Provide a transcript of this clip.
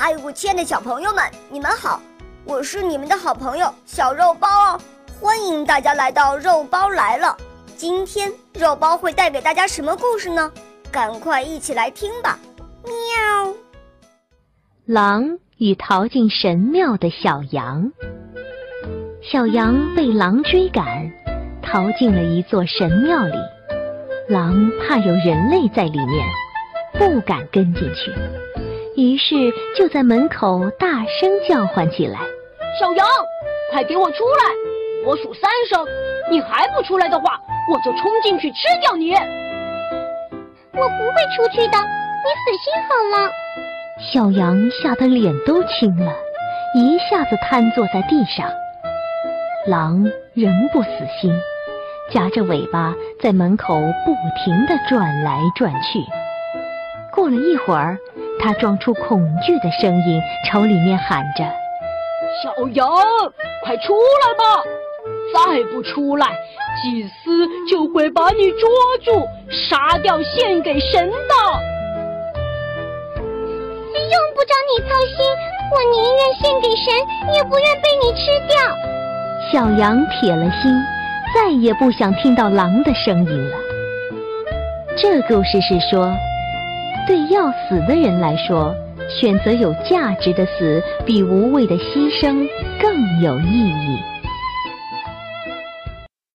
嗨，我亲爱的小朋友们，你们好！我是你们的好朋友小肉包哦，欢迎大家来到肉包来了。今天肉包会带给大家什么故事呢？赶快一起来听吧！喵。狼与逃进神庙的小羊。小羊被狼追赶，逃进了一座神庙里。狼怕有人类在里面，不敢跟进去。于是就在门口大声叫唤起来：“小羊，快给我出来！我数三声，你还不出来的话，我就冲进去吃掉你！”我不会出去的，你死心好了。小羊吓得脸都青了，一下子瘫坐在地上。狼仍不死心，夹着尾巴在门口不停地转来转去。过了一会儿。他装出恐惧的声音，朝里面喊着：“小羊，快出来吧！再不出来，祭司就会把你捉住，杀掉献给神的。”用不着你操心，我宁愿献给神，也不愿被你吃掉。小羊铁了心，再也不想听到狼的声音了。这故事是说。对要死的人来说，选择有价值的死，比无谓的牺牲更有意义。